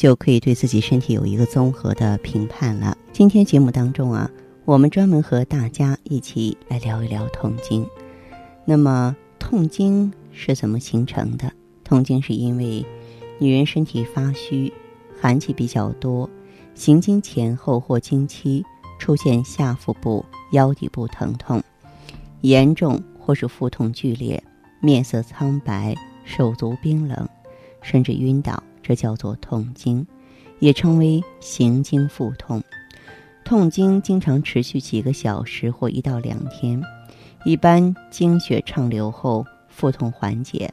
就可以对自己身体有一个综合的评判了。今天节目当中啊，我们专门和大家一起来聊一聊痛经。那么，痛经是怎么形成的？痛经是因为女人身体发虚，寒气比较多，行经前后或经期出现下腹部、腰底部疼痛，严重或是腹痛剧烈，面色苍白，手足冰冷，甚至晕倒。这叫做痛经，也称为行经腹痛。痛经经常持续几个小时或一到两天，一般经血畅流后腹痛缓解。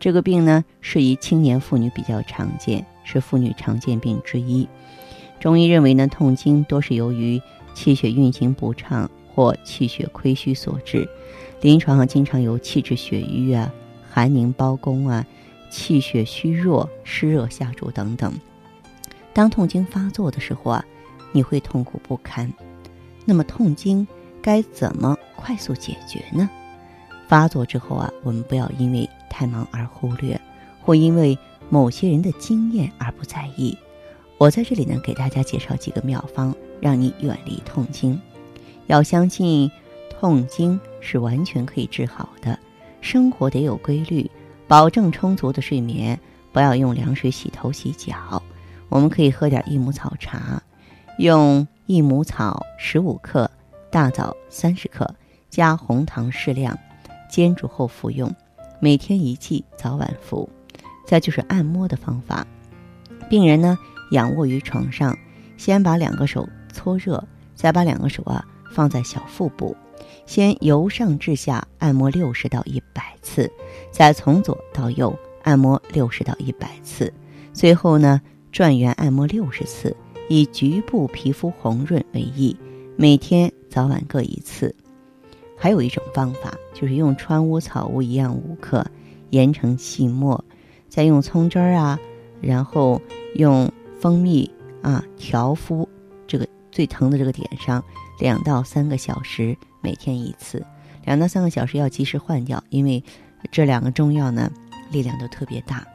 这个病呢，适宜青年妇女比较常见，是妇女常见病之一。中医认为呢，痛经多是由于气血运行不畅或气血亏虚所致。临床上经常有气滞血瘀啊、寒凝包宫啊。气血虚弱、湿热下注等等。当痛经发作的时候啊，你会痛苦不堪。那么痛经该怎么快速解决呢？发作之后啊，我们不要因为太忙而忽略，或因为某些人的经验而不在意。我在这里呢，给大家介绍几个妙方，让你远离痛经。要相信痛经是完全可以治好的。生活得有规律。保证充足的睡眠，不要用凉水洗头洗脚。我们可以喝点益母草茶，用益母草十五克，大枣三十克，加红糖适量，煎煮后服用，每天一剂，早晚服。再就是按摩的方法，病人呢仰卧于床上，先把两个手搓热，再把两个手啊放在小腹部。先由上至下按摩六十到一百次，再从左到右按摩六十到一百次，最后呢转圆按摩六十次，以局部皮肤红润为宜。每天早晚各一次。还有一种方法，就是用川乌草乌一样五克，研成细末，再用葱汁儿啊，然后用蜂蜜啊调敷这个最疼的这个点上，两到三个小时。每天一次，两到三个小时要及时换掉，因为这两个中药呢力量都特别大。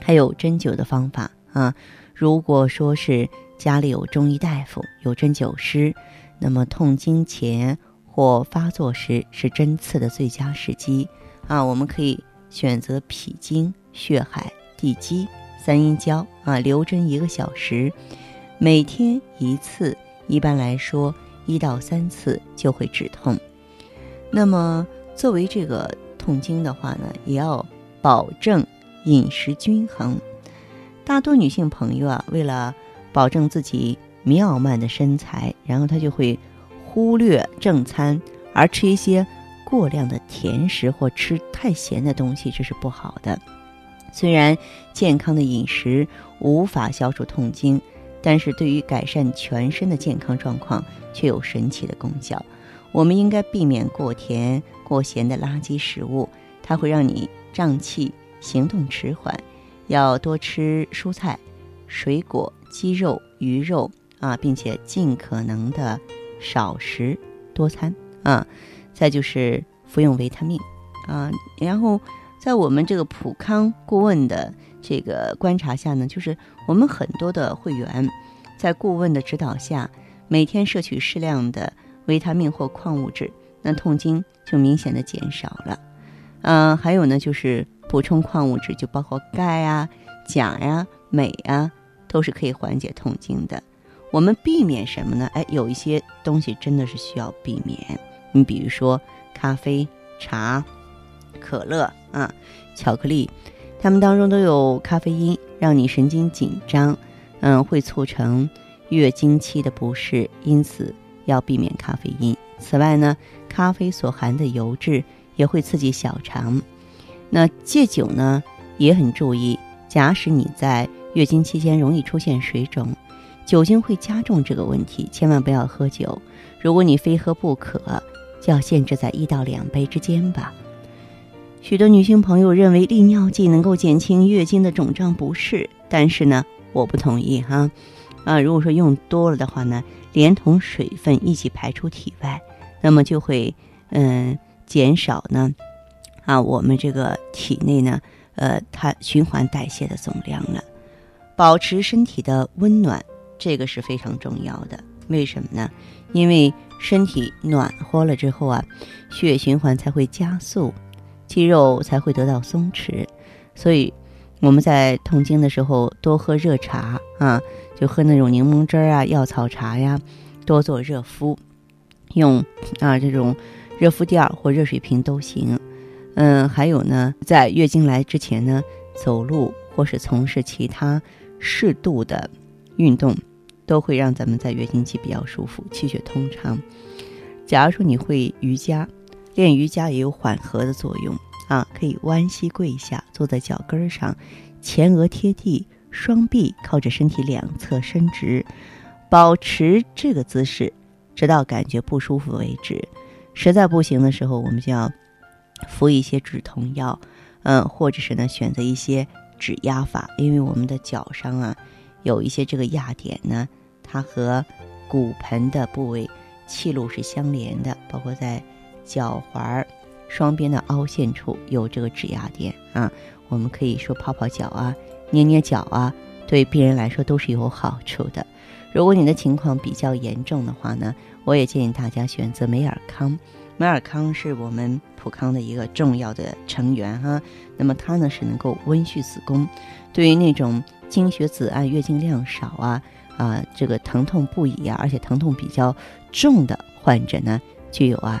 还有针灸的方法啊，如果说是家里有中医大夫、有针灸师，那么痛经前或发作时是针刺的最佳时机啊。我们可以选择脾经、血海、地基、三阴交啊，留针一个小时，每天一次。一般来说。一到三次就会止痛。那么，作为这个痛经的话呢，也要保证饮食均衡。大多女性朋友啊，为了保证自己妙曼的身材，然后她就会忽略正餐，而吃一些过量的甜食或吃太咸的东西，这是不好的。虽然健康的饮食无法消除痛经。但是对于改善全身的健康状况却有神奇的功效。我们应该避免过甜、过咸的垃圾食物，它会让你胀气、行动迟缓。要多吃蔬菜、水果、鸡肉、鱼肉啊，并且尽可能的少食多餐啊。再就是服用维他命啊。然后在我们这个普康顾问的。这个观察下呢，就是我们很多的会员，在顾问的指导下，每天摄取适量的维他命或矿物质，那痛经就明显的减少了。嗯，还有呢，就是补充矿物质，就包括钙呀、钾呀、镁呀，都是可以缓解痛经的。我们避免什么呢？哎，有一些东西真的是需要避免。你比如说咖啡、茶、可乐啊、巧克力。它们当中都有咖啡因，让你神经紧张，嗯，会促成月经期的不适，因此要避免咖啡因。此外呢，咖啡所含的油脂也会刺激小肠。那戒酒呢也很注意。假使你在月经期间容易出现水肿，酒精会加重这个问题，千万不要喝酒。如果你非喝不可，就要限制在一到两杯之间吧。许多女性朋友认为利尿剂能够减轻月经的肿胀不适，但是呢，我不同意哈。啊，如果说用多了的话呢，连同水分一起排出体外，那么就会嗯减少呢啊我们这个体内呢呃它循环代谢的总量了。保持身体的温暖，这个是非常重要的。为什么呢？因为身体暖和了之后啊，血液循环才会加速。肌肉才会得到松弛，所以我们在痛经的时候多喝热茶啊，就喝那种柠檬汁啊、药草茶呀，多做热敷，用啊这种热敷垫或热水瓶都行。嗯，还有呢，在月经来之前呢，走路或是从事其他适度的运动，都会让咱们在月经期比较舒服、气血通畅。假如说你会瑜伽。练瑜伽也有缓和的作用啊，可以弯膝跪下，坐在脚跟上，前额贴地，双臂靠着身体两侧伸直，保持这个姿势，直到感觉不舒服为止。实在不行的时候，我们就要服一些止痛药，嗯，或者是呢选择一些指压法，因为我们的脚上啊有一些这个压点呢，它和骨盆的部位气路是相连的，包括在。脚踝儿双边的凹陷处有这个指压点啊，我们可以说泡泡脚啊，捏捏脚啊，对病人来说都是有好处的。如果你的情况比较严重的话呢，我也建议大家选择美尔康。美尔康是我们普康的一个重要的成员哈，那么它呢是能够温煦子宫，对于那种经血紫暗、月经量少啊啊这个疼痛不已啊，而且疼痛比较重的患者呢，具有啊。